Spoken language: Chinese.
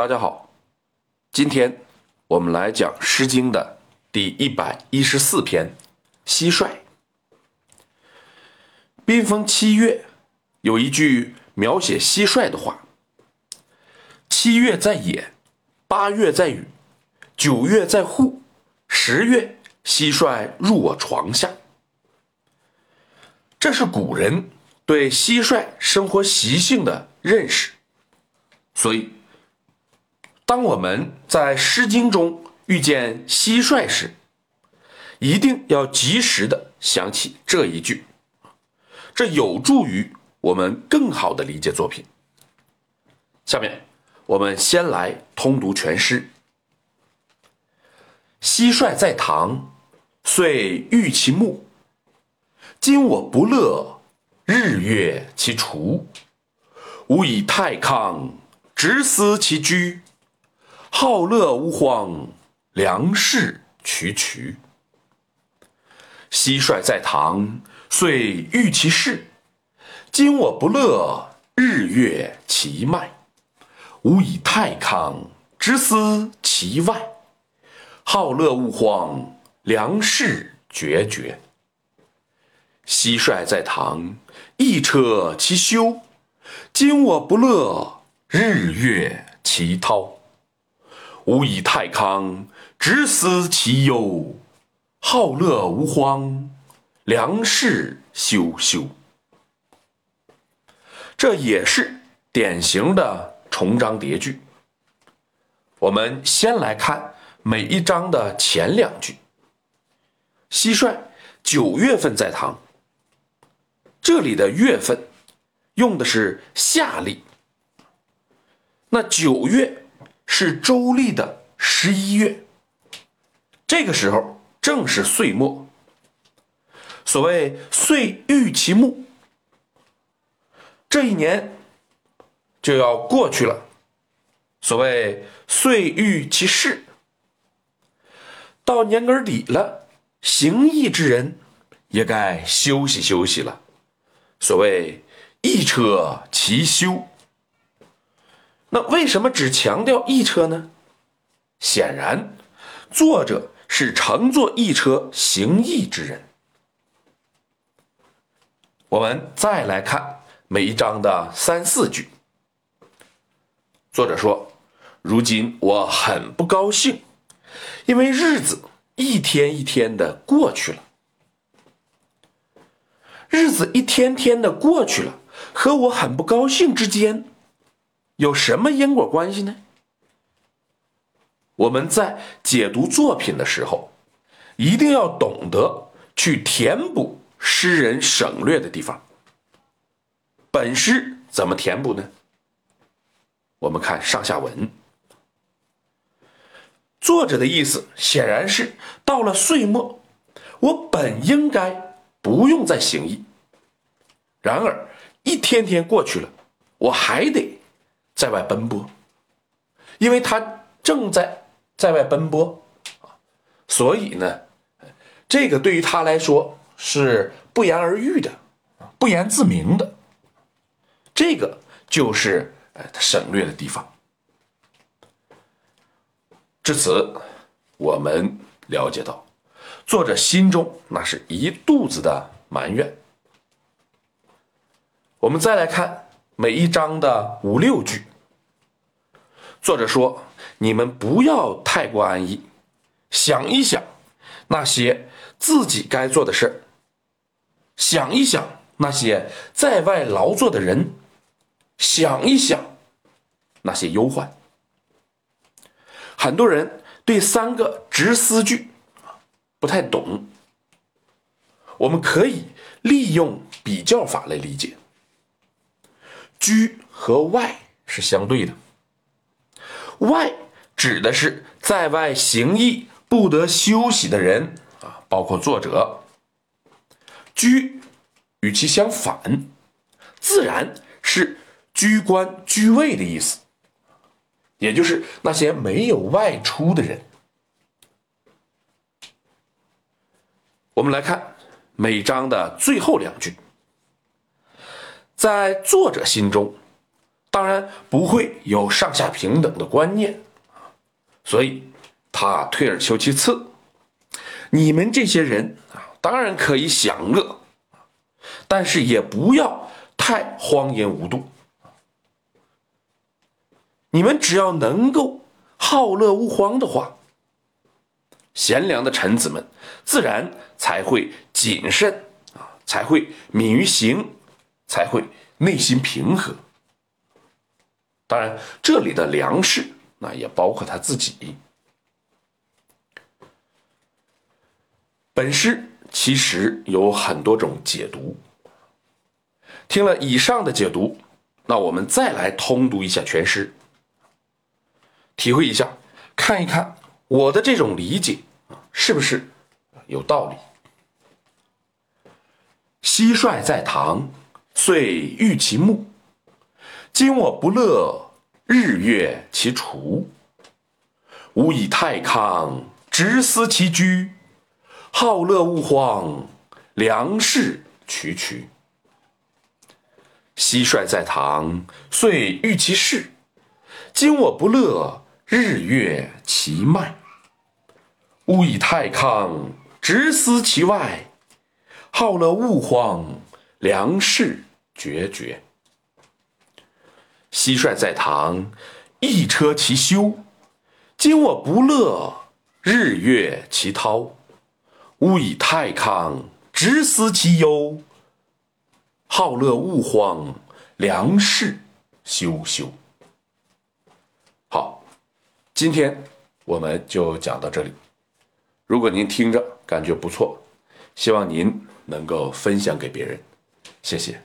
大家好，今天我们来讲《诗经》的第一百一十四篇《蟋蟀》。宾逢七月，有一句描写蟋蟀的话：“七月在野，八月在雨，九月在户，十月蟋蟀入我床下。”这是古人对蟋蟀生活习性的认识，所以，当我们在《诗经》中遇见蟋蟀时，一定要及时的想起这一句，这有助于我们更好的理解作品。下面，我们先来通读全诗：蟋蟀在堂，遂欲其目。今我不乐，日月其除。吾以太康，直思其居。好乐无荒，良士渠渠。蟋蟀在堂，遂欲其事。今我不乐，日月其迈。吾以太康，直思其外。好乐无荒，良士决绝。蟋蟀在堂，一车其休。今我不乐，日月其涛。吾以太康，直思其忧。好乐无荒，良士休休。这也是典型的重章叠句。我们先来看每一章的前两句。蟋蟀九月份在堂。这里的月份用的是夏历，那九月是周历的十一月，这个时候正是岁末。所谓“岁欲其暮”，这一年就要过去了。所谓“岁欲其事”，到年根底了，行义之人也该休息休息了。所谓“一车其休”，那为什么只强调一车呢？显然，作者是乘坐一车行义之人。我们再来看每一章的三四句。作者说：“如今我很不高兴，因为日子一天一天的过去了。”日子一天天的过去了，和我很不高兴之间有什么因果关系呢？我们在解读作品的时候，一定要懂得去填补诗人省略的地方。本诗怎么填补呢？我们看上下文，作者的意思显然是到了岁末，我本应该。不用再行医。然而，一天天过去了，我还得在外奔波，因为他正在在外奔波，所以呢，这个对于他来说是不言而喻的，不言自明的。这个就是他省略的地方。至此，我们了解到。作者心中那是一肚子的埋怨。我们再来看每一章的五六句。作者说：“你们不要太过安逸，想一想那些自己该做的事，想一想那些在外劳作的人，想一想那些忧患。”很多人对三个直思句。不太懂，我们可以利用比较法来理解。居和外是相对的，外指的是在外行役不得休息的人啊，包括作者。居与其相反，自然是居官居位的意思，也就是那些没有外出的人。我们来看每章的最后两句，在作者心中，当然不会有上下平等的观念所以他退而求其次，你们这些人啊，当然可以享乐，但是也不要太荒淫无度。你们只要能够好乐无荒的话，贤良的臣子们自然才会谨慎啊，才会敏于行，才会内心平和。当然，这里的粮食那也包括他自己。本诗其实有很多种解读。听了以上的解读，那我们再来通读一下全诗。体会一下，看一看我的这种理解啊，是不是有道理？蟋蟀在堂，遂欲其目。今我不乐，日月其除。吾以太康，直思其居。好乐勿荒，良士渠渠。蟋蟀在堂，遂欲其事。今我不乐。日月其迈，吾以太康，直思其外。好乐勿荒，良士决绝。蟋蟀在堂，一车其修。今我不乐，日月其涛。吾以太康，直思其忧。好乐勿荒，良士休休。好今天我们就讲到这里。如果您听着感觉不错，希望您能够分享给别人，谢谢。